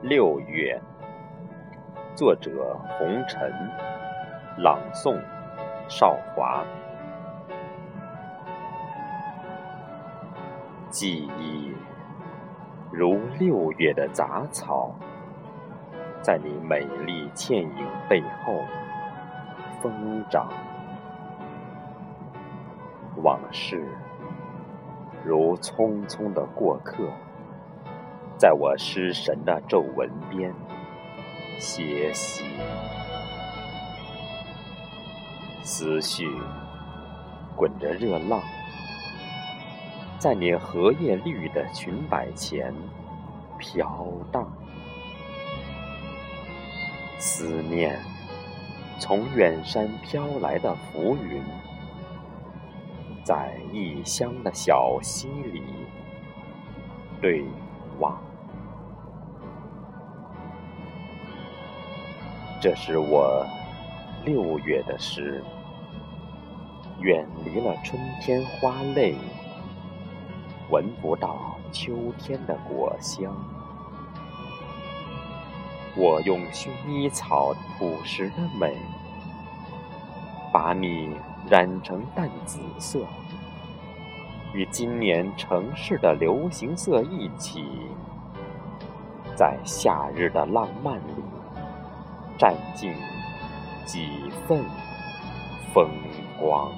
六月，作者：红尘，朗诵：少华。记忆如六月的杂草，在你美丽倩影背后疯长。往事如匆匆的过客。在我失神的皱纹边歇息，思绪滚着热浪，在你荷叶绿的裙摆前飘荡。思念从远山飘来的浮云，在异乡的小溪里对望。这是我六月的诗，远离了春天花蕾，闻不到秋天的果香。我用薰衣草朴实的美，把你染成淡紫色，与今年城市的流行色一起，在夏日的浪漫里。占尽几分风光。